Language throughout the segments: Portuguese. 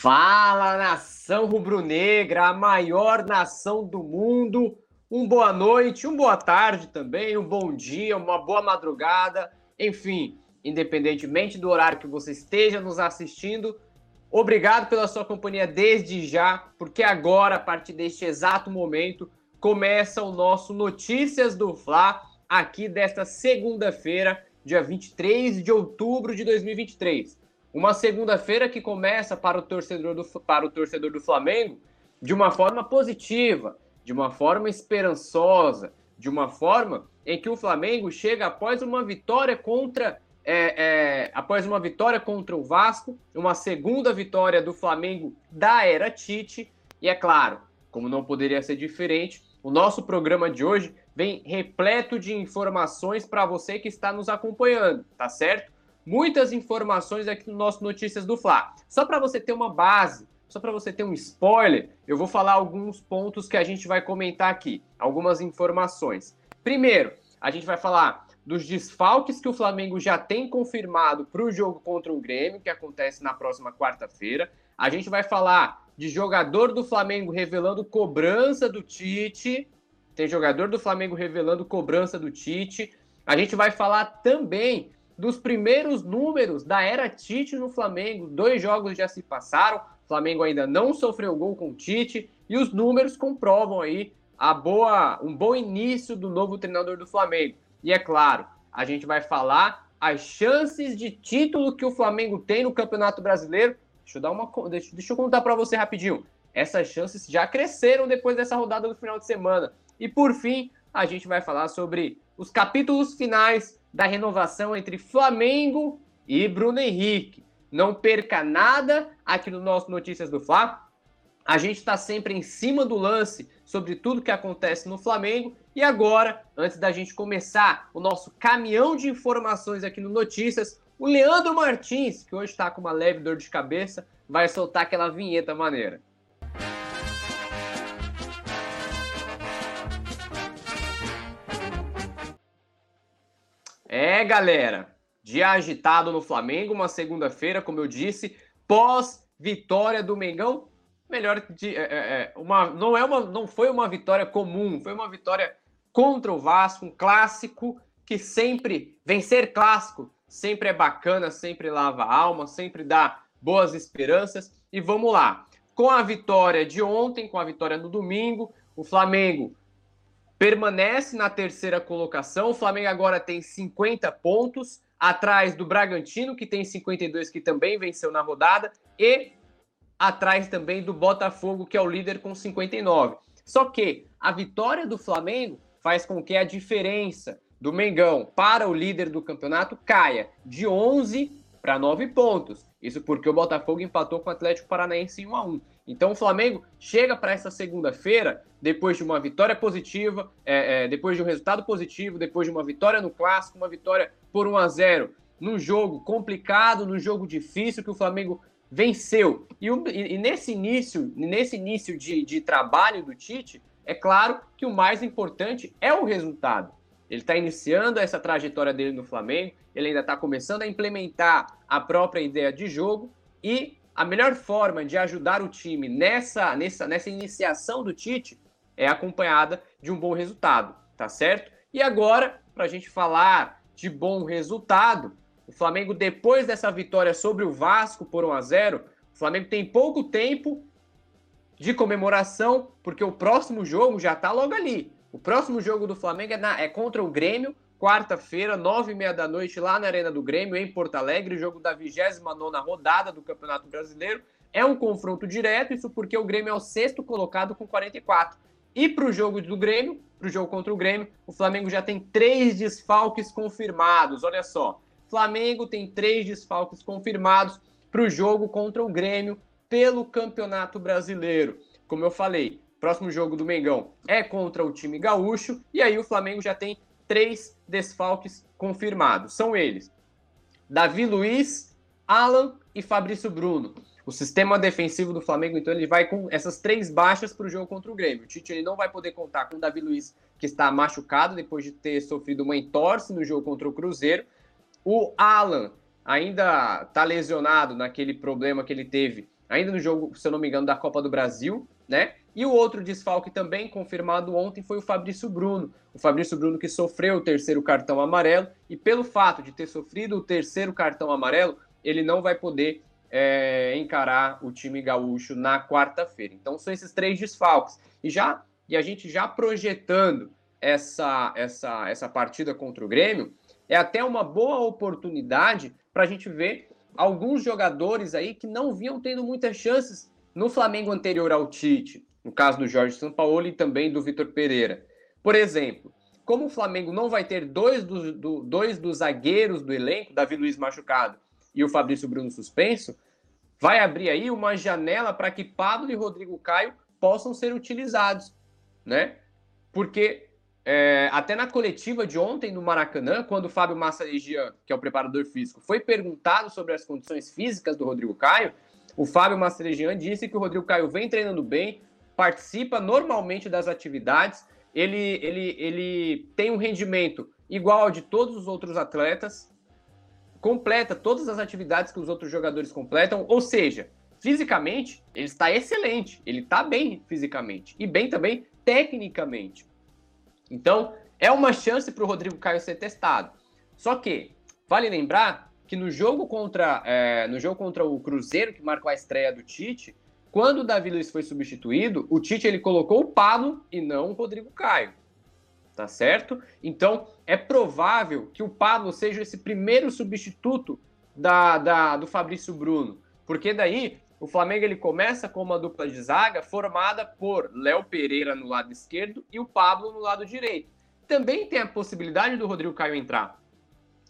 Fala, nação rubro-negra, a maior nação do mundo. Um boa noite, um boa tarde também, um bom dia, uma boa madrugada, enfim, independentemente do horário que você esteja nos assistindo, obrigado pela sua companhia desde já, porque agora, a partir deste exato momento, começa o nosso Notícias do Fla, aqui desta segunda-feira, dia 23 de outubro de 2023. Uma segunda-feira que começa para o torcedor do, para o torcedor do Flamengo de uma forma positiva, de uma forma esperançosa, de uma forma em que o Flamengo chega após uma vitória contra é, é, após uma vitória contra o Vasco, uma segunda vitória do Flamengo da era Tite, e é claro, como não poderia ser diferente, o nosso programa de hoje vem repleto de informações para você que está nos acompanhando, tá certo? Muitas informações aqui no nosso Notícias do Fla. Só para você ter uma base, só para você ter um spoiler, eu vou falar alguns pontos que a gente vai comentar aqui, algumas informações. Primeiro, a gente vai falar dos desfalques que o Flamengo já tem confirmado para o jogo contra o Grêmio, que acontece na próxima quarta-feira. A gente vai falar de jogador do Flamengo revelando cobrança do Tite. Tem jogador do Flamengo revelando cobrança do Tite. A gente vai falar também dos primeiros números da era Tite no Flamengo. Dois jogos já se passaram, o Flamengo ainda não sofreu gol com o Tite e os números comprovam aí a boa, um bom início do novo treinador do Flamengo. E é claro, a gente vai falar as chances de título que o Flamengo tem no Campeonato Brasileiro. Deixa eu dar uma deixa, deixa eu contar para você rapidinho. Essas chances já cresceram depois dessa rodada do final de semana. E por fim, a gente vai falar sobre os capítulos finais da renovação entre Flamengo e Bruno Henrique. Não perca nada aqui no nosso Notícias do Fla. A gente está sempre em cima do lance sobre tudo que acontece no Flamengo. E agora, antes da gente começar o nosso caminhão de informações aqui no Notícias, o Leandro Martins, que hoje está com uma leve dor de cabeça, vai soltar aquela vinheta maneira. É, galera, dia agitado no Flamengo, uma segunda-feira, como eu disse, pós vitória do Mengão. Melhor de, é, é, é, uma, não é uma, não foi uma vitória comum, foi uma vitória contra o Vasco, um clássico que sempre vencer clássico sempre é bacana, sempre lava a alma, sempre dá boas esperanças. E vamos lá. Com a vitória de ontem, com a vitória no domingo, o Flamengo permanece na terceira colocação. O Flamengo agora tem 50 pontos, atrás do Bragantino, que tem 52, que também venceu na rodada, e atrás também do Botafogo, que é o líder com 59. Só que a vitória do Flamengo faz com que a diferença do Mengão para o líder do campeonato caia de 11 para 9 pontos. Isso porque o Botafogo empatou com o Atlético Paranaense em 1 a 1. Então o Flamengo chega para essa segunda-feira, depois de uma vitória positiva, é, é, depois de um resultado positivo, depois de uma vitória no clássico, uma vitória por 1 a 0 num jogo complicado, num jogo difícil que o Flamengo venceu. E, e, nesse início, nesse início de, de trabalho do Tite, é claro que o mais importante é o resultado. Ele está iniciando essa trajetória dele no Flamengo, ele ainda está começando a implementar a própria ideia de jogo e a melhor forma de ajudar o time nessa, nessa, nessa iniciação do Tite é acompanhada de um bom resultado, tá certo? E agora, para a gente falar de bom resultado, o Flamengo, depois dessa vitória sobre o Vasco por 1 a 0 o Flamengo tem pouco tempo de comemoração, porque o próximo jogo já está logo ali. O próximo jogo do Flamengo é, na, é contra o Grêmio, quarta-feira, nove e meia da noite, lá na Arena do Grêmio, em Porto Alegre, jogo da 29 rodada do Campeonato Brasileiro. É um confronto direto, isso porque o Grêmio é o sexto colocado com 44. E para o jogo do Grêmio, para o jogo contra o Grêmio, o Flamengo já tem três desfalques confirmados. Olha só, Flamengo tem três desfalques confirmados para o jogo contra o Grêmio pelo Campeonato Brasileiro. Como eu falei, próximo jogo do Mengão é contra o time gaúcho, e aí o Flamengo já tem três desfalques confirmados. São eles: Davi Luiz, Alan e Fabrício Bruno. O sistema defensivo do Flamengo, então, ele vai com essas três baixas para o jogo contra o Grêmio. O Tite ele não vai poder contar com o Davi Luiz, que está machucado depois de ter sofrido uma entorse no jogo contra o Cruzeiro. O Alan ainda está lesionado naquele problema que ele teve ainda no jogo, se eu não me engano, da Copa do Brasil, né? E o outro desfalque também confirmado ontem foi o Fabrício Bruno. O Fabrício Bruno que sofreu o terceiro cartão amarelo e pelo fato de ter sofrido o terceiro cartão amarelo, ele não vai poder é, encarar o time gaúcho na quarta-feira. Então são esses três desfalques. E já e a gente já projetando essa essa essa partida contra o Grêmio, é até uma boa oportunidade para a gente ver alguns jogadores aí que não vinham tendo muitas chances no Flamengo anterior ao Tite, no caso do Jorge Sampaoli e também do Vitor Pereira. Por exemplo, como o Flamengo não vai ter dois, do, do, dois dos zagueiros do elenco, Davi Luiz machucado e o Fabrício Bruno suspenso, vai abrir aí uma janela para que Pablo e Rodrigo Caio possam ser utilizados, né? Porque é, até na coletiva de ontem no Maracanã, quando o Fábio Massalegian, que é o preparador físico, foi perguntado sobre as condições físicas do Rodrigo Caio, o Fábio Massalegian disse que o Rodrigo Caio vem treinando bem, participa normalmente das atividades, ele, ele, ele tem um rendimento igual ao de todos os outros atletas, completa todas as atividades que os outros jogadores completam, ou seja, fisicamente ele está excelente, ele está bem fisicamente e bem também tecnicamente. Então, é uma chance para o Rodrigo Caio ser testado. Só que, vale lembrar que no jogo contra, é, no jogo contra o Cruzeiro, que marcou a estreia do Tite, quando o Davi Luiz foi substituído, o Tite ele colocou o Pablo e não o Rodrigo Caio. Tá certo? Então, é provável que o Pablo seja esse primeiro substituto da, da, do Fabrício Bruno. Porque daí o Flamengo ele começa com uma dupla de zaga formada por Léo Pereira no lado esquerdo e o Pablo no lado direito. Também tem a possibilidade do Rodrigo Caio entrar.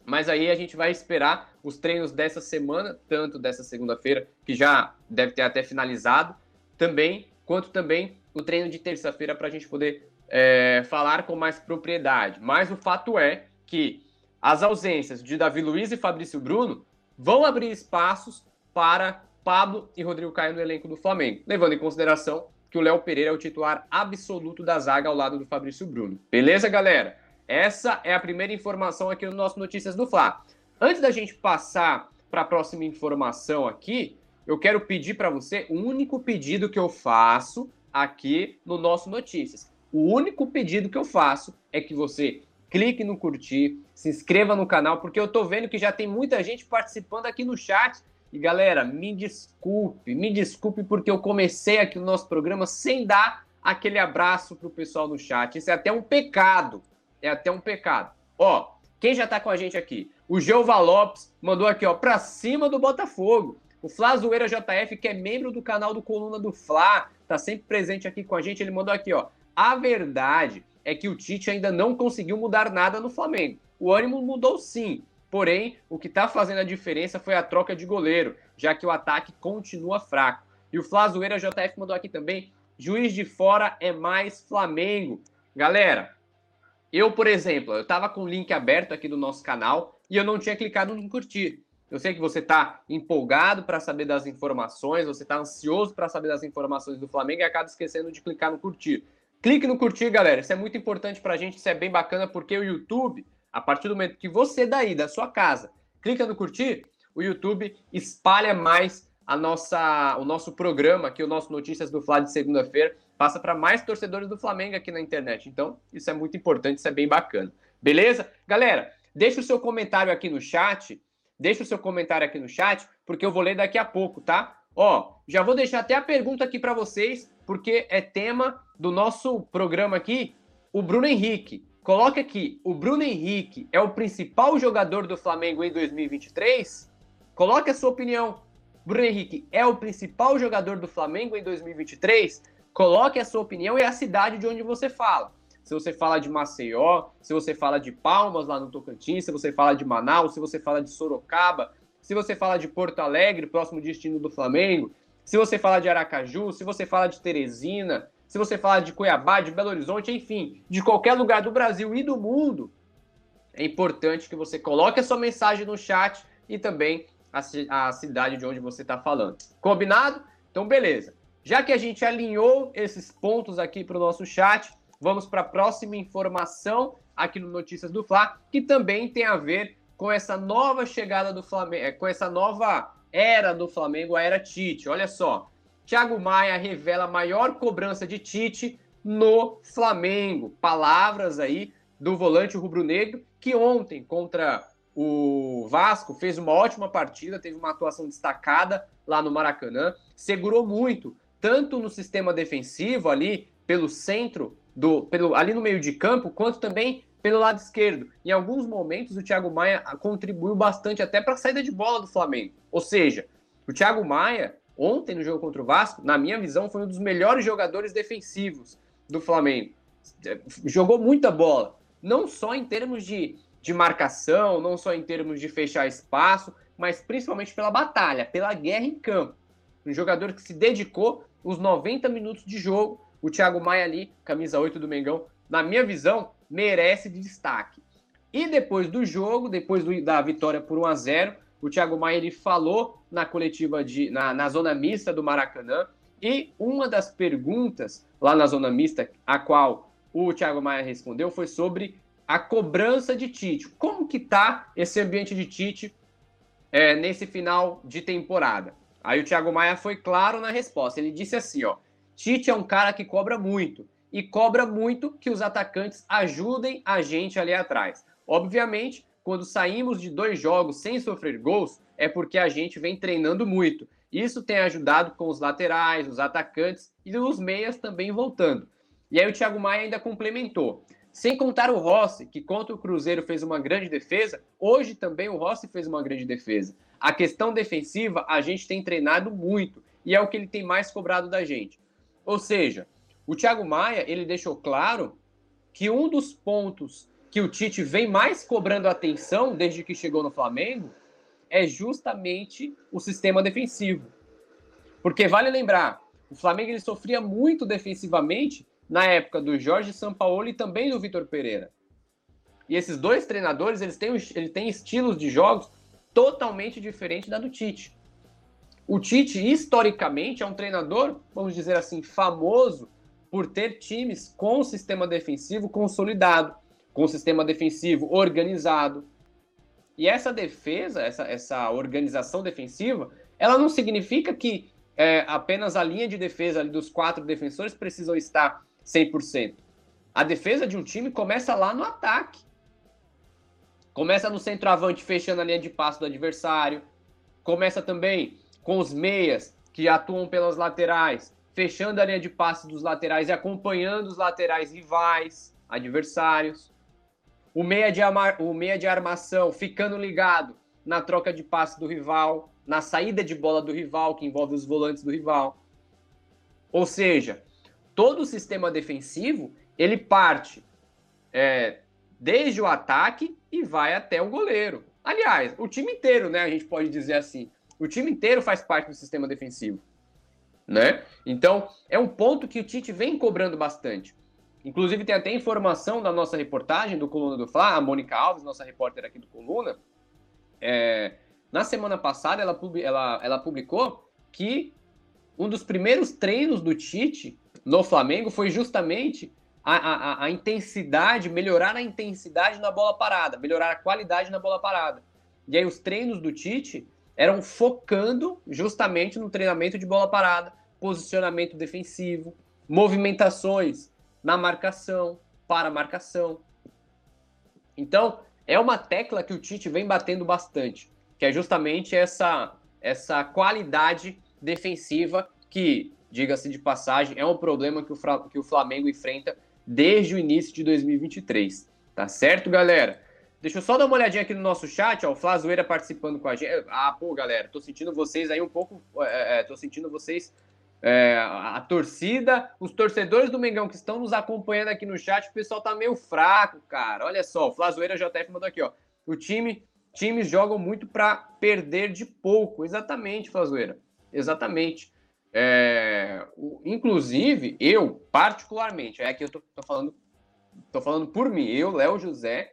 Mas aí a gente vai esperar os treinos dessa semana, tanto dessa segunda-feira, que já deve ter até finalizado, também, quanto também o treino de terça-feira para a gente poder é, falar com mais propriedade. Mas o fato é que as ausências de Davi Luiz e Fabrício Bruno vão abrir espaços para Pablo e Rodrigo Caio no elenco do Flamengo, levando em consideração que o Léo Pereira é o titular absoluto da zaga ao lado do Fabrício Bruno. Beleza, galera? Essa é a primeira informação aqui no nosso Notícias do Fla. Antes da gente passar para a próxima informação aqui, eu quero pedir para você o único pedido que eu faço aqui no nosso Notícias. O único pedido que eu faço é que você clique no curtir, se inscreva no canal, porque eu tô vendo que já tem muita gente participando aqui no chat e galera, me desculpe, me desculpe porque eu comecei aqui o nosso programa sem dar aquele abraço pro pessoal no chat. Isso é até um pecado. É até um pecado. Ó, quem já tá com a gente aqui? O Jeová Lopes mandou aqui, ó, pra cima do Botafogo. O Flá Zoeira JF, que é membro do canal do Coluna do Fla, tá sempre presente aqui com a gente. Ele mandou aqui, ó. A verdade é que o Tite ainda não conseguiu mudar nada no Flamengo. O ânimo mudou sim, Porém, o que está fazendo a diferença foi a troca de goleiro, já que o ataque continua fraco. E o Flazoeira JF mandou aqui também: juiz de fora é mais Flamengo. Galera, eu, por exemplo, eu estava com o link aberto aqui do nosso canal e eu não tinha clicado em curtir. Eu sei que você está empolgado para saber das informações, você está ansioso para saber das informações do Flamengo e acaba esquecendo de clicar no curtir. Clique no curtir, galera. Isso é muito importante para a gente, isso é bem bacana porque o YouTube a partir do momento que você daí, da sua casa, clica no curtir, o YouTube espalha mais a nossa, o nosso programa aqui, o nosso Notícias do Flá de segunda-feira, passa para mais torcedores do Flamengo aqui na internet. Então, isso é muito importante, isso é bem bacana. Beleza? Galera, deixa o seu comentário aqui no chat, deixa o seu comentário aqui no chat, porque eu vou ler daqui a pouco, tá? Ó, já vou deixar até a pergunta aqui para vocês, porque é tema do nosso programa aqui, o Bruno Henrique. Coloque aqui, o Bruno Henrique é o principal jogador do Flamengo em 2023? Coloque a sua opinião. Bruno Henrique é o principal jogador do Flamengo em 2023? Coloque a sua opinião e a cidade de onde você fala. Se você fala de Maceió, se você fala de Palmas lá no Tocantins, se você fala de Manaus, se você fala de Sorocaba, se você fala de Porto Alegre, próximo destino do Flamengo, se você fala de Aracaju, se você fala de Teresina, se você falar de Cuiabá, de Belo Horizonte, enfim, de qualquer lugar do Brasil e do mundo, é importante que você coloque a sua mensagem no chat e também a, a cidade de onde você está falando. Combinado? Então, beleza. Já que a gente alinhou esses pontos aqui para o nosso chat, vamos para a próxima informação aqui no Notícias do Fla, que também tem a ver com essa nova chegada do Flamengo, é, com essa nova era do Flamengo a era Tite. Olha só, Thiago Maia revela maior cobrança de Tite no Flamengo. Palavras aí do volante rubro-negro que ontem contra o Vasco fez uma ótima partida, teve uma atuação destacada lá no Maracanã, segurou muito, tanto no sistema defensivo ali pelo centro do pelo ali no meio de campo, quanto também pelo lado esquerdo. Em alguns momentos, o Thiago Maia contribuiu bastante até para a saída de bola do Flamengo. Ou seja, o Thiago Maia, ontem no jogo contra o Vasco, na minha visão, foi um dos melhores jogadores defensivos do Flamengo. Jogou muita bola, não só em termos de, de marcação, não só em termos de fechar espaço, mas principalmente pela batalha, pela guerra em campo. Um jogador que se dedicou os 90 minutos de jogo. O Thiago Maia ali, camisa 8 do Mengão, na minha visão, merece de destaque. E depois do jogo, depois do, da vitória por 1 a 0 o Thiago Maia ele falou na coletiva de na, na zona mista do Maracanã e uma das perguntas lá na zona mista a qual o Thiago Maia respondeu foi sobre a cobrança de Tite. Como que tá esse ambiente de Tite é, nesse final de temporada? Aí o Thiago Maia foi claro na resposta. Ele disse assim, ó: Tite é um cara que cobra muito e cobra muito que os atacantes ajudem a gente ali atrás. Obviamente, quando saímos de dois jogos sem sofrer gols, é porque a gente vem treinando muito. Isso tem ajudado com os laterais, os atacantes e os meias também voltando. E aí o Thiago Maia ainda complementou. Sem contar o Rossi, que contra o Cruzeiro fez uma grande defesa, hoje também o Rossi fez uma grande defesa. A questão defensiva a gente tem treinado muito e é o que ele tem mais cobrado da gente. Ou seja, o Thiago Maia, ele deixou claro que um dos pontos que o Tite vem mais cobrando atenção desde que chegou no Flamengo é justamente o sistema defensivo. Porque vale lembrar, o Flamengo ele sofria muito defensivamente na época do Jorge Sampaoli e também do Vitor Pereira. E esses dois treinadores, eles têm, eles têm estilos de jogos totalmente diferentes da do Tite. O Tite, historicamente, é um treinador, vamos dizer assim, famoso por ter times com sistema defensivo consolidado, com sistema defensivo organizado. E essa defesa, essa, essa organização defensiva, ela não significa que é, apenas a linha de defesa dos quatro defensores precisam estar 100%. A defesa de um time começa lá no ataque. Começa no centroavante fechando a linha de passo do adversário. Começa também com os meias que atuam pelas laterais, fechando a linha de passe dos laterais e acompanhando os laterais rivais, adversários. O meia de, amar, o meia de armação ficando ligado na troca de passe do rival, na saída de bola do rival, que envolve os volantes do rival. Ou seja, todo o sistema defensivo ele parte é, desde o ataque e vai até o goleiro. Aliás, o time inteiro, né? A gente pode dizer assim. O time inteiro faz parte do sistema defensivo né? Então, é um ponto que o Tite vem cobrando bastante. Inclusive, tem até informação da nossa reportagem do Coluna do Fla, a Mônica Alves, nossa repórter aqui do Coluna. É, na semana passada, ela, ela, ela publicou que um dos primeiros treinos do Tite no Flamengo foi justamente a, a, a, intensidade, melhorar a intensidade na bola parada, melhorar a qualidade na bola parada. E aí os treinos do Tite eram focando justamente no treinamento de bola parada, posicionamento defensivo, movimentações na marcação, para marcação. Então, é uma tecla que o Tite vem batendo bastante, que é justamente essa, essa qualidade defensiva que, diga-se de passagem, é um problema que o, que o Flamengo enfrenta desde o início de 2023. Tá certo, galera? Deixa eu só dar uma olhadinha aqui no nosso chat, ó, o Flazoeira participando com a gente. Ah, pô, galera, tô sentindo vocês aí um pouco. É, é, tô sentindo vocês é, a torcida, os torcedores do Mengão que estão nos acompanhando aqui no chat, o pessoal tá meio fraco, cara. Olha só, o Flazoeira JF mandou aqui, ó. O time, times jogam muito para perder de pouco. Exatamente, Flazoeira. Exatamente. É, o, inclusive, eu, particularmente, é que eu tô, tô, falando, tô falando por mim, eu, Léo José,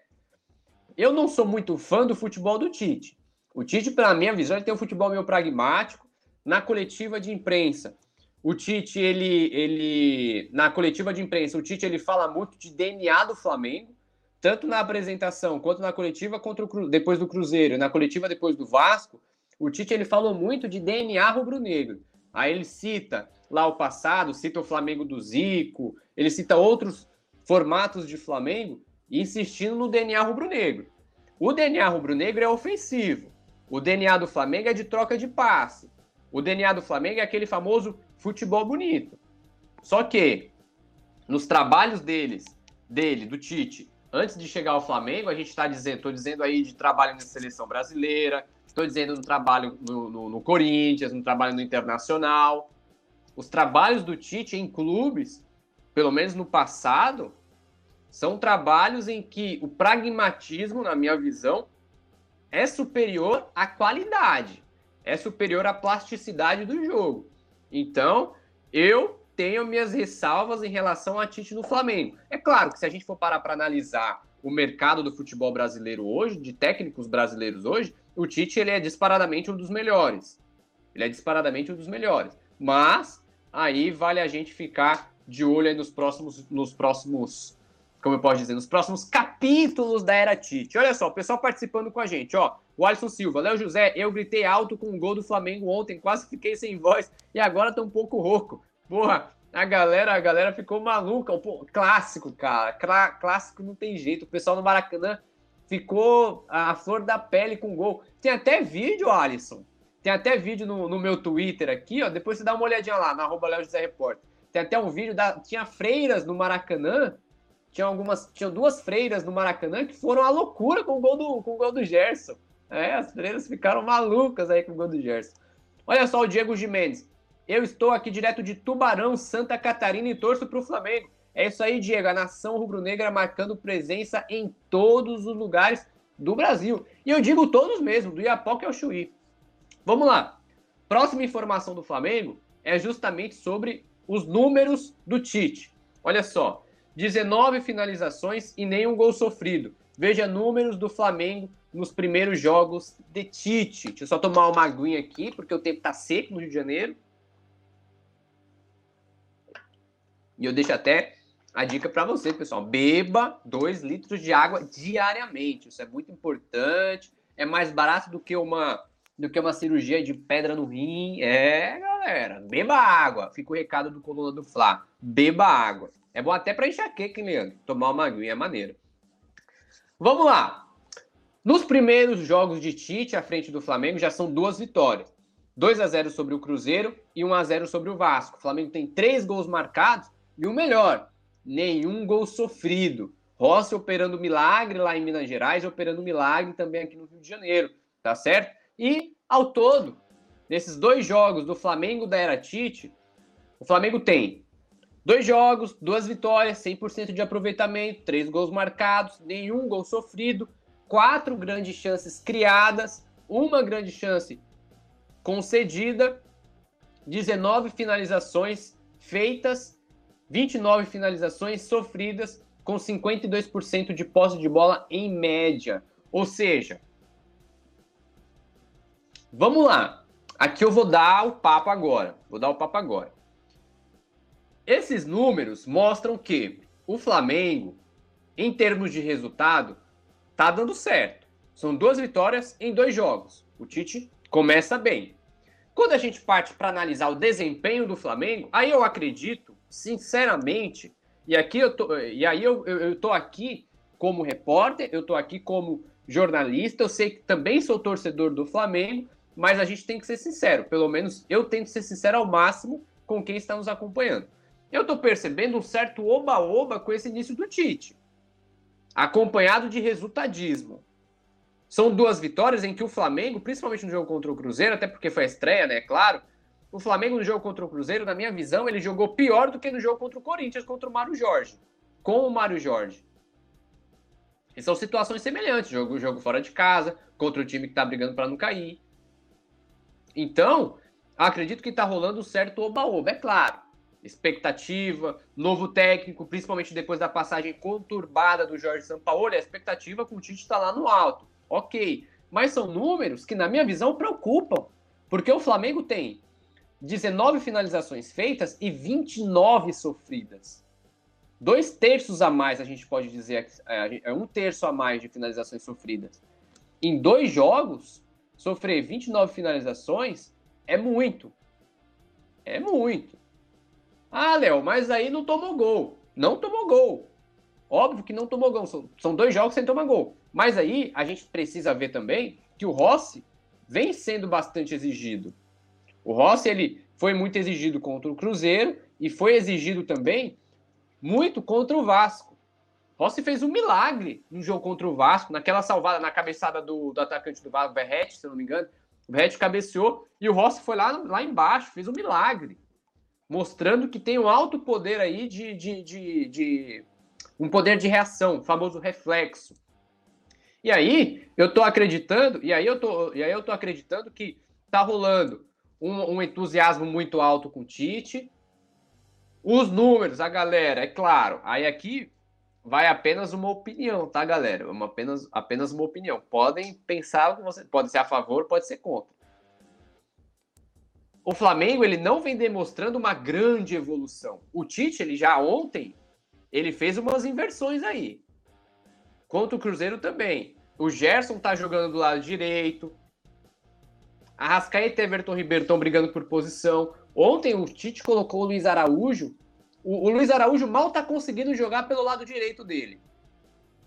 eu não sou muito fã do futebol do Tite. O Tite, pela minha visão, ele tem um futebol meio pragmático. Na coletiva de imprensa, o Tite, ele, ele na coletiva de imprensa, o Tite ele fala muito de DNA do Flamengo, tanto na apresentação quanto na coletiva contra o, depois do Cruzeiro, na coletiva depois do Vasco. o Tite ele falou muito de DNA rubro-negro. Aí ele cita lá o passado, cita o Flamengo do Zico, ele cita outros formatos de Flamengo, insistindo no DNA rubro-negro. O DNA rubro-negro é ofensivo. O DNA do Flamengo é de troca de passe. O DNA do Flamengo é aquele famoso futebol bonito. Só que nos trabalhos deles, dele, do Tite, antes de chegar ao Flamengo, a gente está dizendo, estou dizendo aí de trabalho na seleção brasileira, estou dizendo no trabalho no, no, no, Corinthians, no trabalho no Internacional. Os trabalhos do Tite em clubes, pelo menos no passado, são trabalhos em que o pragmatismo, na minha visão, é superior à qualidade, é superior à plasticidade do jogo. Então, eu tenho minhas ressalvas em relação a Tite no Flamengo. É claro que se a gente for parar para analisar o mercado do futebol brasileiro hoje, de técnicos brasileiros hoje, o Tite ele é disparadamente um dos melhores. Ele é disparadamente um dos melhores. Mas aí vale a gente ficar de olho nos próximos, nos próximos, como eu posso dizer, nos próximos capítulos da era Tite. Olha só, o pessoal participando com a gente, ó. O Alisson Silva, Léo José, eu gritei alto com o gol do Flamengo ontem, quase fiquei sem voz e agora tô um pouco rouco. Porra, a galera, a galera ficou maluca. Pô, clássico, cara. clássico não tem jeito. O pessoal no Maracanã ficou a flor da pele com gol. Tem até vídeo, Alisson. Tem até vídeo no, no meu Twitter aqui, ó. Depois você dá uma olhadinha lá, na arroba Léo José Repórter. Tem até um vídeo da. Tinha freiras no Maracanã. Tinha algumas. Tinha duas freiras no Maracanã que foram à loucura com o gol do, com o gol do Gerson. É, as freiras ficaram malucas aí com o gol do Gerson. Olha só o Diego Jimenez. Eu estou aqui direto de Tubarão, Santa Catarina e torço para o Flamengo. É isso aí, Diego. A nação rubro-negra marcando presença em todos os lugares do Brasil. E eu digo todos mesmo, do Iapoque ao Chuí. Vamos lá. Próxima informação do Flamengo é justamente sobre os números do Tite. Olha só, 19 finalizações e nenhum gol sofrido. Veja números do Flamengo nos primeiros jogos de Tite. Deixa eu só tomar uma aguinha aqui, porque o tempo tá seco no Rio de Janeiro. E eu deixo até a dica para você, pessoal. Beba 2 litros de água diariamente. Isso é muito importante. É mais barato do que uma do que uma cirurgia de pedra no rim. É, galera, beba água. Fica o recado do coluna do Fla. Beba água. É bom até para enxaqueca, Leandro? Tomar uma aguinha é maneiro. Vamos lá. Nos primeiros jogos de Tite à frente do Flamengo já são duas vitórias. 2 a 0 sobre o Cruzeiro e 1 a 0 sobre o Vasco. O Flamengo tem três gols marcados e o melhor, nenhum gol sofrido. Rossi operando milagre lá em Minas Gerais, operando milagre também aqui no Rio de Janeiro, tá certo? E ao todo, nesses dois jogos do Flamengo da Era Tite, o Flamengo tem dois jogos, duas vitórias, 100% de aproveitamento, três gols marcados, nenhum gol sofrido, quatro grandes chances criadas, uma grande chance concedida, 19 finalizações feitas 29 finalizações sofridas com 52% de posse de bola em média. Ou seja, vamos lá. Aqui eu vou dar o papo agora. Vou dar o papo agora. Esses números mostram que o Flamengo, em termos de resultado, tá dando certo. São duas vitórias em dois jogos. O Tite começa bem. Quando a gente parte para analisar o desempenho do Flamengo, aí eu acredito sinceramente, e aqui eu tô, e aí eu, eu, eu tô aqui como repórter, eu tô aqui como jornalista, eu sei que também sou torcedor do Flamengo, mas a gente tem que ser sincero, pelo menos eu tento ser sincero ao máximo com quem está nos acompanhando. Eu tô percebendo um certo oba-oba com esse início do Tite, acompanhado de resultadismo. São duas vitórias em que o Flamengo, principalmente no jogo contra o Cruzeiro, até porque foi a estreia, né, claro, o Flamengo no jogo contra o Cruzeiro, na minha visão, ele jogou pior do que no jogo contra o Corinthians, contra o Mário Jorge. Com o Mário Jorge. E são situações semelhantes. Jogo, jogo fora de casa, contra o time que tá brigando para não cair. Então, acredito que tá rolando um certo oba-oba, é claro. Expectativa, novo técnico, principalmente depois da passagem conturbada do Jorge Sampaoli, a expectativa com o Tite está lá no alto. Ok. Mas são números que, na minha visão, preocupam. Porque o Flamengo tem 19 finalizações feitas e 29 sofridas. Dois terços a mais, a gente pode dizer, é, é um terço a mais de finalizações sofridas. Em dois jogos, sofrer 29 finalizações é muito. É muito. Ah, Léo, mas aí não tomou gol. Não tomou gol. Óbvio que não tomou gol. São, são dois jogos sem tomar gol. Mas aí a gente precisa ver também que o Rossi vem sendo bastante exigido. O Rossi ele foi muito exigido contra o Cruzeiro e foi exigido também muito contra o Vasco. Rossi fez um milagre no jogo contra o Vasco, naquela salvada na cabeçada do, do atacante do Vasco, Verrete, se não me engano. O Verrete cabeceou e o Rossi foi lá, lá embaixo, fez um milagre. Mostrando que tem um alto poder aí de, de, de, de um poder de reação, famoso reflexo. E aí, eu tô acreditando, e aí eu tô, e aí eu tô acreditando que tá rolando um, um entusiasmo muito alto com o Tite. Os números, a galera, é claro. Aí aqui vai apenas uma opinião, tá, galera? Uma, apenas, apenas uma opinião. Podem pensar, você pode ser a favor, pode ser contra. O Flamengo ele não vem demonstrando uma grande evolução. O Tite ele já ontem ele fez umas inversões aí. Contra o Cruzeiro também. O Gerson tá jogando do lado direito. A Rascaeta e Everton Ribeiro estão brigando por posição. Ontem o Tite colocou o Luiz Araújo. O, o Luiz Araújo mal tá conseguindo jogar pelo lado direito dele,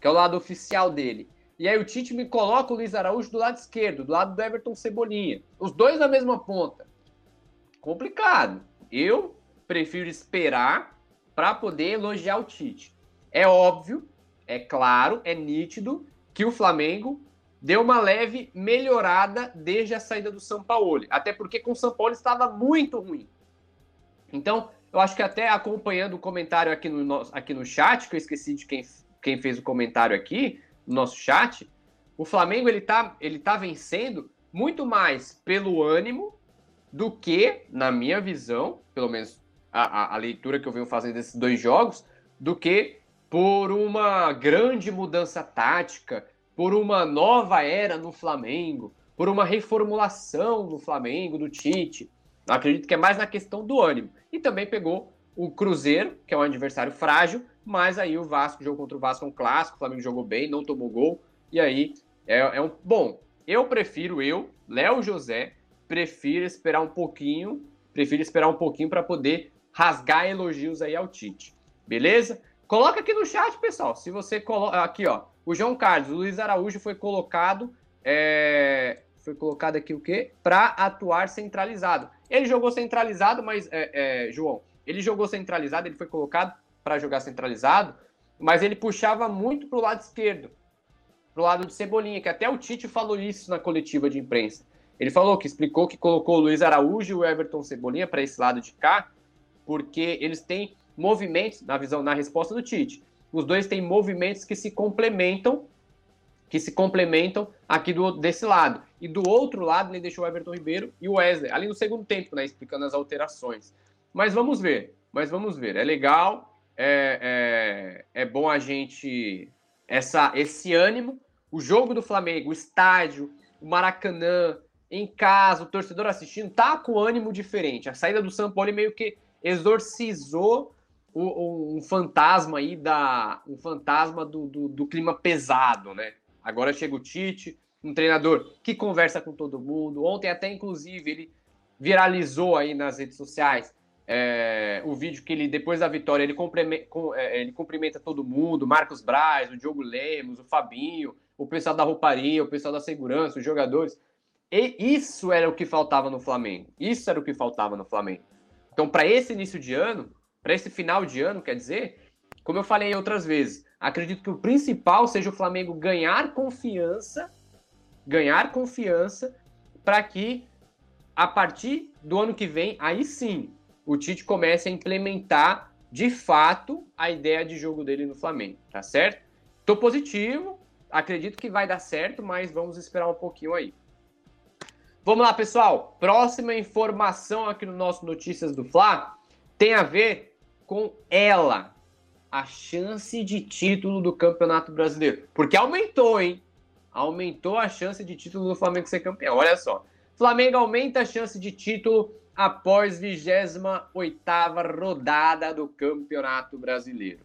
que é o lado oficial dele. E aí o Tite me coloca o Luiz Araújo do lado esquerdo, do lado do Everton Cebolinha. Os dois na mesma ponta. Complicado. Eu prefiro esperar para poder elogiar o Tite. É óbvio, é claro, é nítido que o Flamengo deu uma leve melhorada desde a saída do São Paulo. Até porque com o São Paulo estava muito ruim. Então, eu acho que até acompanhando o comentário aqui no, aqui no chat, que eu esqueci de quem, quem fez o comentário aqui, no nosso chat, o Flamengo ele tá, ele tá vencendo muito mais pelo ânimo do que, na minha visão, pelo menos a, a, a leitura que eu venho fazendo desses dois jogos, do que por uma grande mudança tática, por uma nova era no Flamengo, por uma reformulação no Flamengo, do Tite. Eu acredito que é mais na questão do ânimo. E também pegou o Cruzeiro, que é um adversário frágil, mas aí o Vasco, jogou contra o Vasco é um clássico, o Flamengo jogou bem, não tomou gol, e aí é, é um. Bom, eu prefiro, eu, Léo José, prefiro esperar um pouquinho, prefiro esperar um pouquinho para poder rasgar elogios aí ao Tite. Beleza? Coloca aqui no chat, pessoal. Se você coloca. Aqui, ó. O João Carlos, o Luiz Araújo foi colocado. É... Foi colocado aqui o quê? Para atuar centralizado. Ele jogou centralizado, mas, é, é, João, ele jogou centralizado, ele foi colocado para jogar centralizado, mas ele puxava muito para o lado esquerdo, para o lado de Cebolinha, que até o Tite falou isso na coletiva de imprensa. Ele falou que explicou que colocou o Luiz Araújo e o Everton Cebolinha para esse lado de cá, porque eles têm movimentos, na visão, na resposta do Tite, os dois têm movimentos que se complementam, que se complementam aqui do, desse lado. E do outro lado, ele deixou o Everton Ribeiro e o Wesley, ali no segundo tempo, né, explicando as alterações. Mas vamos ver, mas vamos ver. É legal, é, é, é bom a gente. Essa, esse ânimo. O jogo do Flamengo, o estádio, o Maracanã, em casa, o torcedor assistindo, tá com ânimo diferente. A saída do São Paulo meio que exorcizou um, um fantasma aí da um fantasma do, do, do, clima pesado, né? Agora chega o Tite, um treinador que conversa com todo mundo. Ontem até inclusive ele viralizou aí nas redes sociais é, o vídeo que ele depois da vitória ele é, ele cumprimenta todo mundo, Marcos Braz, o Diogo Lemos, o Fabinho, o pessoal da rouparia, o pessoal da segurança, os jogadores. E isso era o que faltava no Flamengo. Isso era o que faltava no Flamengo. Então, para esse início de ano, para esse final de ano, quer dizer, como eu falei outras vezes, acredito que o principal seja o Flamengo ganhar confiança, ganhar confiança, para que a partir do ano que vem, aí sim, o Tite comece a implementar de fato a ideia de jogo dele no Flamengo, tá certo? Tô positivo, acredito que vai dar certo, mas vamos esperar um pouquinho aí. Vamos lá, pessoal. Próxima informação aqui no nosso Notícias do Fla tem a ver com ela, a chance de título do Campeonato Brasileiro. Porque aumentou, hein? Aumentou a chance de título do Flamengo ser campeão. Olha só. Flamengo aumenta a chance de título após 28 rodada do Campeonato Brasileiro.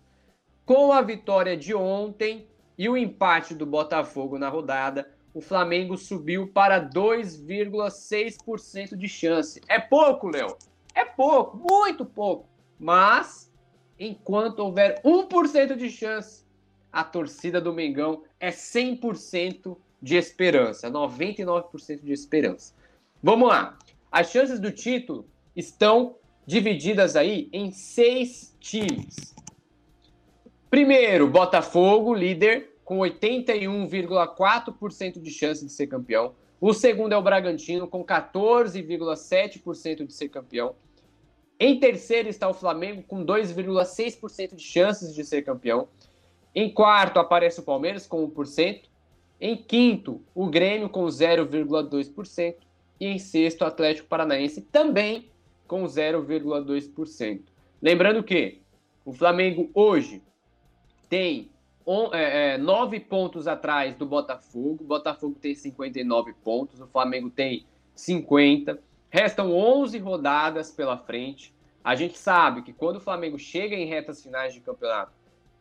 Com a vitória de ontem e o empate do Botafogo na rodada, o Flamengo subiu para 2,6% de chance. É pouco, Léo? É pouco, muito pouco. Mas, enquanto houver 1% de chance, a torcida do Mengão é 100% de esperança, 99% de esperança. Vamos lá. As chances do título estão divididas aí em seis times. Primeiro, Botafogo, líder, com 81,4% de chance de ser campeão. O segundo é o Bragantino, com 14,7% de ser campeão. Em terceiro está o Flamengo, com 2,6% de chances de ser campeão. Em quarto aparece o Palmeiras, com 1%. Em quinto, o Grêmio, com 0,2%. E em sexto, o Atlético Paranaense, também com 0,2%. Lembrando que o Flamengo hoje tem é, é, nove pontos atrás do Botafogo. O Botafogo tem 59 pontos, o Flamengo tem 50. Restam 11 rodadas pela frente. A gente sabe que quando o Flamengo chega em retas finais de campeonato,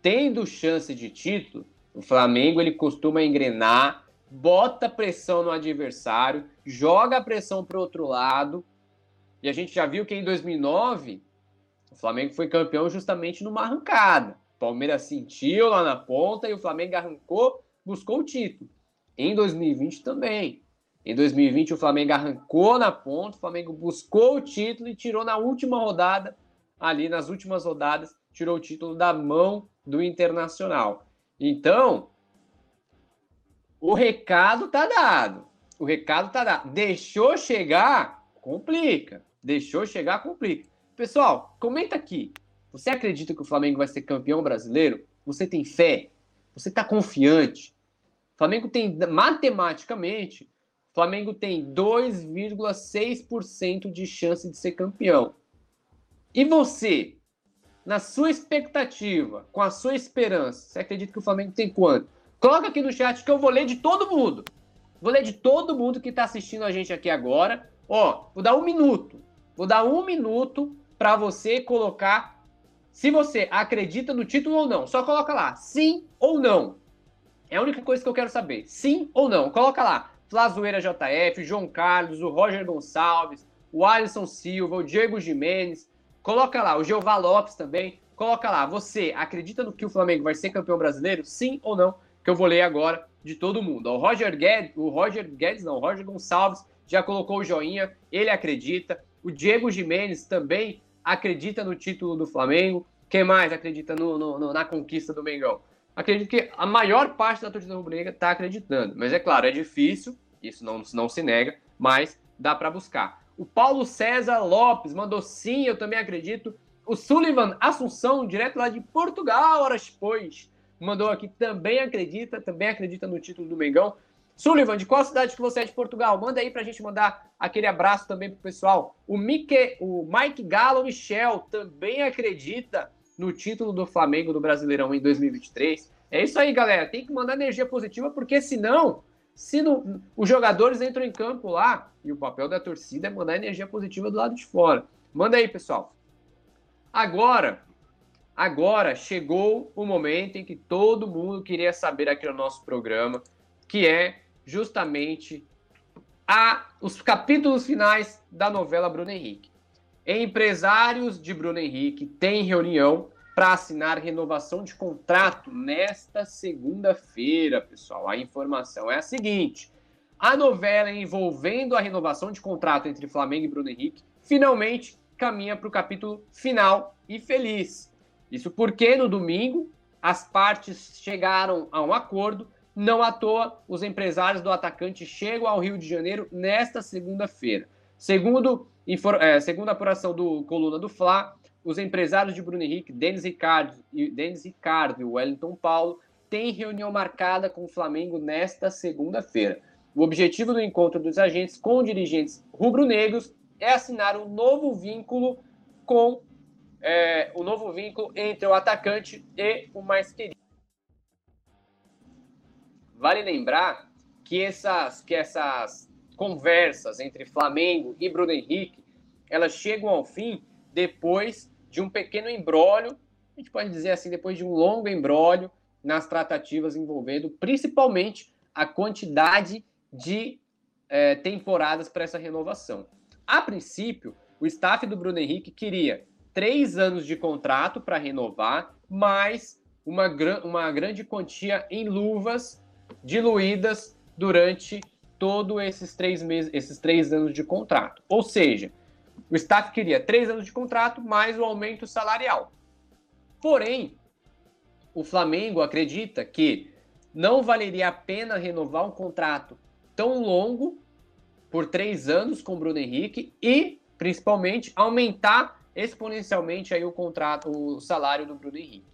tendo chance de título, o Flamengo ele costuma engrenar, bota pressão no adversário, joga a pressão para o outro lado. E a gente já viu que em 2009 o Flamengo foi campeão justamente numa arrancada. Palmeiras sentiu lá na ponta e o Flamengo arrancou, buscou o título. Em 2020 também. Em 2020 o Flamengo arrancou na ponta, o Flamengo buscou o título e tirou na última rodada, ali nas últimas rodadas, tirou o título da mão do Internacional. Então, o recado tá dado. O recado tá dado. Deixou chegar, complica. Deixou chegar, complica. Pessoal, comenta aqui. Você acredita que o Flamengo vai ser campeão brasileiro? Você tem fé? Você está confiante? O Flamengo tem, matematicamente, Flamengo tem 2,6% de chance de ser campeão. E você, na sua expectativa, com a sua esperança, você acredita que o Flamengo tem quanto? Coloca aqui no chat que eu vou ler de todo mundo. Vou ler de todo mundo que está assistindo a gente aqui agora. Ó, vou dar um minuto. Vou dar um minuto para você colocar se você acredita no título ou não. Só coloca lá, sim ou não. É a única coisa que eu quero saber. Sim ou não. Coloca lá. Flazoeira JF, João Carlos, o Roger Gonçalves, o Alisson Silva, o Diego Jimenez. Coloca lá, o Jeová Lopes também. Coloca lá, você acredita no que o Flamengo vai ser campeão brasileiro? Sim ou não? Que eu vou ler agora de todo mundo. O Roger Guedes, o Roger Guedes não, o Roger Gonçalves já colocou o joinha, ele acredita. O Diego Jimenez também acredita no título do Flamengo. Quem mais acredita no, no, no, na conquista do Mengão? Acredito que a maior parte da torcida rubro-negra está acreditando. Mas é claro, é difícil, isso não, não se nega, mas dá para buscar. O Paulo César Lopes mandou sim, eu também acredito. O Sullivan Assunção, direto lá de Portugal, horas depois, mandou aqui, também acredita, também acredita no título do Mengão. Sullivan, de qual cidade que você é de Portugal? Manda aí pra gente mandar aquele abraço também pro pessoal. O, Mike, o Mike Galo Michel também acredita no título do Flamengo do Brasileirão em 2023. É isso aí, galera. Tem que mandar energia positiva, porque senão, se não, os jogadores entram em campo lá, e o papel da torcida é mandar energia positiva do lado de fora. Manda aí, pessoal. Agora, agora chegou o momento em que todo mundo queria saber aqui no nosso programa, que é justamente a, os capítulos finais da novela Bruno Henrique. Empresários de Bruno Henrique têm reunião para assinar renovação de contrato nesta segunda-feira, pessoal. A informação é a seguinte: a novela envolvendo a renovação de contrato entre Flamengo e Bruno Henrique finalmente caminha para o capítulo final e feliz. Isso porque no domingo as partes chegaram a um acordo não à toa, os empresários do atacante chegam ao Rio de Janeiro nesta segunda-feira. Segundo, é, segundo a apuração do Coluna do Fla, os empresários de Bruno Henrique, Denis Ricardo, e Denis Ricardo e Wellington Paulo têm reunião marcada com o Flamengo nesta segunda-feira. O objetivo do encontro dos agentes com dirigentes rubro-negros é assinar um novo vínculo com é, o novo vínculo entre o atacante e o mais querido. Vale lembrar que essas, que essas conversas entre Flamengo e Bruno Henrique, elas chegam ao fim depois de um pequeno embrólio, a gente pode dizer assim, depois de um longo embrólio nas tratativas envolvendo principalmente a quantidade de é, temporadas para essa renovação. A princípio, o staff do Bruno Henrique queria três anos de contrato para renovar, mais uma, uma grande quantia em luvas diluídas durante todos esses três meses, esses três anos de contrato. Ou seja, o staff queria três anos de contrato mais o aumento salarial. Porém, o Flamengo acredita que não valeria a pena renovar um contrato tão longo por três anos com o Bruno Henrique e, principalmente, aumentar exponencialmente aí o contrato, o salário do Bruno Henrique.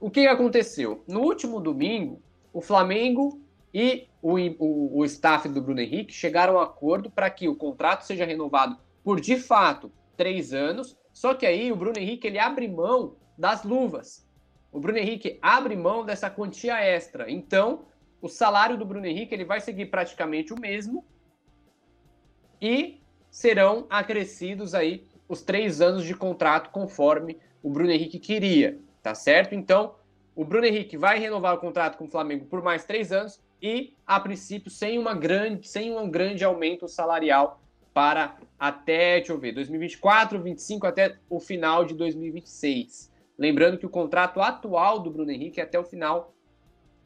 O que aconteceu? No último domingo, o Flamengo e o, o, o staff do Bruno Henrique chegaram a um acordo para que o contrato seja renovado por, de fato, três anos. Só que aí o Bruno Henrique ele abre mão das luvas. O Bruno Henrique abre mão dessa quantia extra. Então, o salário do Bruno Henrique ele vai seguir praticamente o mesmo e serão acrescidos aí os três anos de contrato conforme o Bruno Henrique queria, tá certo? Então, o Bruno Henrique vai renovar o contrato com o Flamengo por mais três anos e, a princípio, sem, uma grande, sem um grande aumento salarial para até, deixa eu ver, 2024, 2025, até o final de 2026. Lembrando que o contrato atual do Bruno Henrique é até o final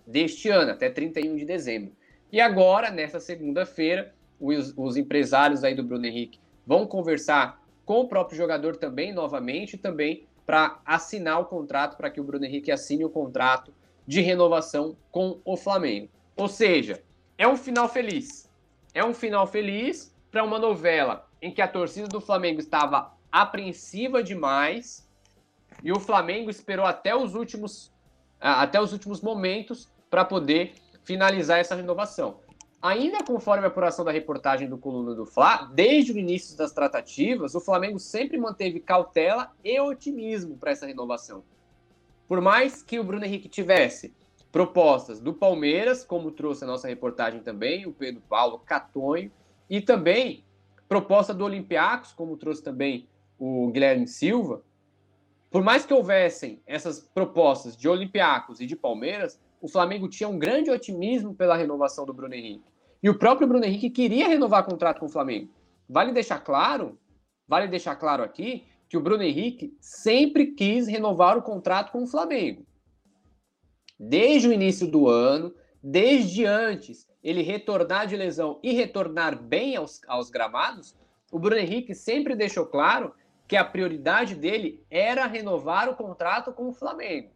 deste ano, até 31 de dezembro. E agora, nessa segunda-feira, os, os, empresários aí do Bruno Henrique vão conversar com o próprio jogador também, novamente, também para assinar o contrato, para que o Bruno Henrique assine o contrato de renovação com o Flamengo. Ou seja, é um final feliz. É um final feliz para uma novela em que a torcida do Flamengo estava apreensiva demais e o Flamengo esperou até os últimos, até os últimos momentos para poder finalizar essa renovação. Ainda conforme a apuração da reportagem do Coluna do Fla, desde o início das tratativas, o Flamengo sempre manteve cautela e otimismo para essa renovação. Por mais que o Bruno Henrique tivesse propostas do Palmeiras, como trouxe a nossa reportagem também, o Pedro Paulo Catonho, e também proposta do Olympiacos, como trouxe também o Guilherme Silva, por mais que houvessem essas propostas de Olympiacos e de Palmeiras, o Flamengo tinha um grande otimismo pela renovação do Bruno Henrique. E o próprio Bruno Henrique queria renovar contrato com o Flamengo. Vale deixar claro, vale deixar claro aqui que o Bruno Henrique sempre quis renovar o contrato com o Flamengo. Desde o início do ano, desde antes ele retornar de lesão e retornar bem aos, aos gramados, o Bruno Henrique sempre deixou claro que a prioridade dele era renovar o contrato com o Flamengo.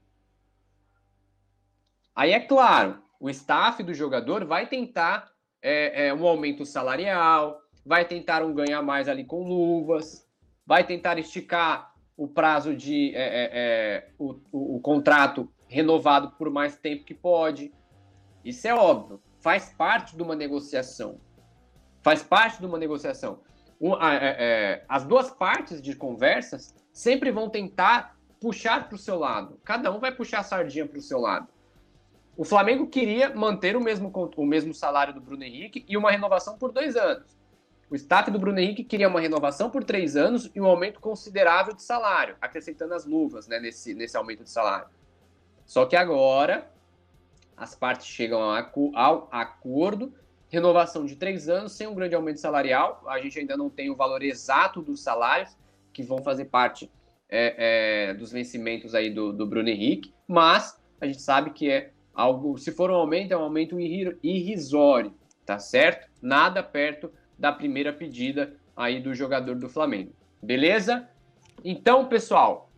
Aí é claro, o staff do jogador vai tentar é, é, um aumento salarial, vai tentar um ganhar mais ali com luvas, vai tentar esticar o prazo de é, é, é o, o, o, contrato renovado por mais tempo que pode. Isso é óbvio, faz parte de uma negociação. Faz parte de uma negociação. É, as duas partes de conversas sempre vão tentar puxar para o seu lado. Cada um vai puxar a sardinha para o seu lado. O Flamengo queria manter o mesmo, o mesmo salário do Bruno Henrique e uma renovação por dois anos. O staff do Bruno Henrique queria uma renovação por três anos e um aumento considerável de salário, acrescentando as luvas né, nesse, nesse aumento de salário. Só que agora as partes chegam ao, acordo, renovação de três anos sem um grande aumento salarial. A gente ainda não tem o valor exato dos salários que vão fazer parte é, é, dos vencimentos aí do, do Bruno Henrique, mas a gente sabe que é algo, se for um aumento, é um aumento irrisório, tá certo? Nada perto da primeira pedida aí do jogador do Flamengo. Beleza? Então, pessoal,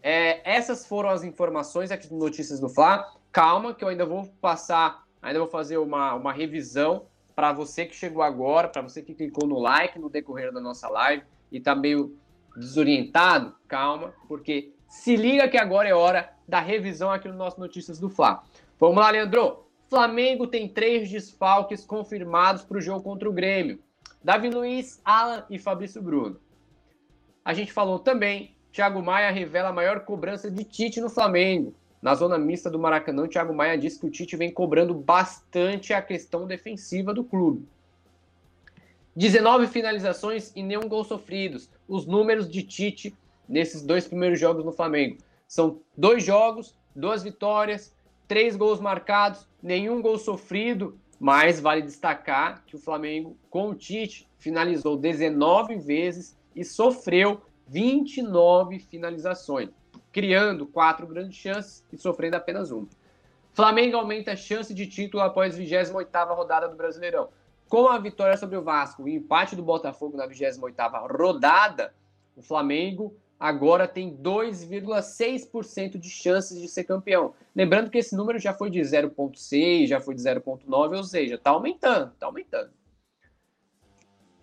é, essas foram as informações aqui do Notícias do Fla. Calma, que eu ainda vou passar, ainda vou fazer uma, uma revisão para você que chegou agora, para você que clicou no like no decorrer da nossa live e está meio desorientado. Calma, porque se liga que agora é hora da revisão aqui no nosso Notícias do Fla. Vamos lá, Leandro. Flamengo tem três desfalques confirmados para o jogo contra o Grêmio. Davi Luiz, Alan e Fabrício Bruno. A gente falou também, Thiago Maia revela a maior cobrança de Tite no Flamengo. Na zona mista do Maracanã, Thiago Maia disse que o Tite vem cobrando bastante a questão defensiva do clube. 19 finalizações e nenhum gol sofridos. Os números de Tite nesses dois primeiros jogos no Flamengo. São dois jogos, duas vitórias, três gols marcados, nenhum gol sofrido, mas vale destacar que o Flamengo, com o Tite, finalizou 19 vezes e sofreu 29 finalizações, criando quatro grandes chances e sofrendo apenas uma. Flamengo aumenta a chance de título após a 28ª rodada do Brasileirão. Com a vitória sobre o Vasco e o empate do Botafogo na 28ª rodada, o Flamengo agora tem 2,6% de chances de ser campeão. Lembrando que esse número já foi de 0,6, já foi de 0,9, ou seja, está aumentando, está aumentando.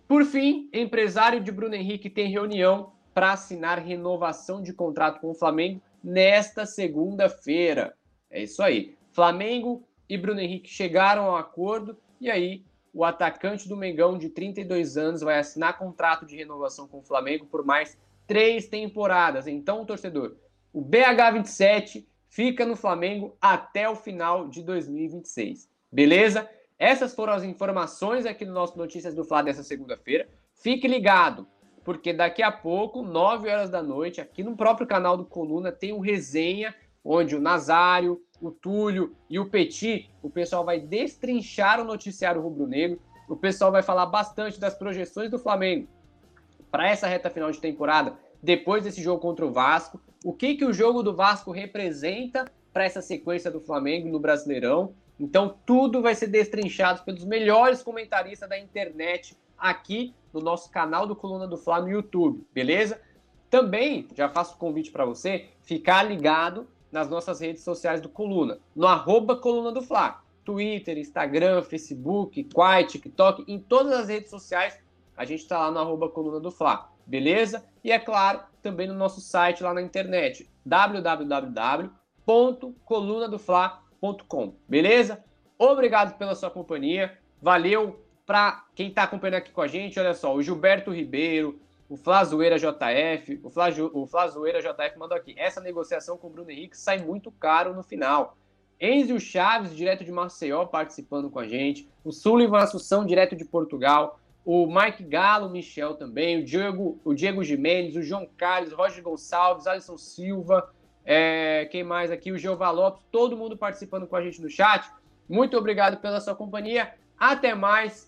Por fim, empresário de Bruno Henrique tem reunião para assinar renovação de contrato com o Flamengo nesta segunda-feira. É isso aí. Flamengo e Bruno Henrique chegaram ao acordo e aí o atacante do Mengão de 32 anos vai assinar contrato de renovação com o Flamengo por mais três temporadas. Então, torcedor, o BH27 fica no Flamengo até o final de 2026. Beleza? Essas foram as informações aqui no nosso Notícias do Fla dessa segunda-feira. Fique ligado, porque daqui a pouco, 9 horas da noite, aqui no próprio canal do Coluna, tem um resenha onde o Nazário, o Túlio e o Petit, o pessoal vai destrinchar o noticiário rubro-negro. O pessoal vai falar bastante das projeções do Flamengo para essa reta final de temporada, depois desse jogo contra o Vasco, o que, que o jogo do Vasco representa para essa sequência do Flamengo no Brasileirão. Então, tudo vai ser destrinchado pelos melhores comentaristas da internet aqui no nosso canal do Coluna do Fla no YouTube, beleza? Também já faço o convite para você ficar ligado nas nossas redes sociais do Coluna, no arroba Coluna do Fla. Twitter, Instagram, Facebook, Quai, TikTok, em todas as redes sociais a gente está lá no arroba coluna do Fla, beleza? E é claro, também no nosso site lá na internet, www.colunadofla.com, beleza? Obrigado pela sua companhia, valeu para quem está acompanhando aqui com a gente, olha só, o Gilberto Ribeiro, o Flazoeira JF, o, Fla, o Flazoeira JF mandou aqui, essa negociação com o Bruno Henrique sai muito caro no final. Enzio Chaves, direto de Maceió, participando com a gente, o Sullivan Assunção, direto de Portugal, o Mike Galo, Michel também, o Diego, o Diego Jimenez, o João Carlos, Roger Gonçalves, Alisson Silva, é, quem mais aqui? O Jeová Lopes, todo mundo participando com a gente no chat. Muito obrigado pela sua companhia. Até mais.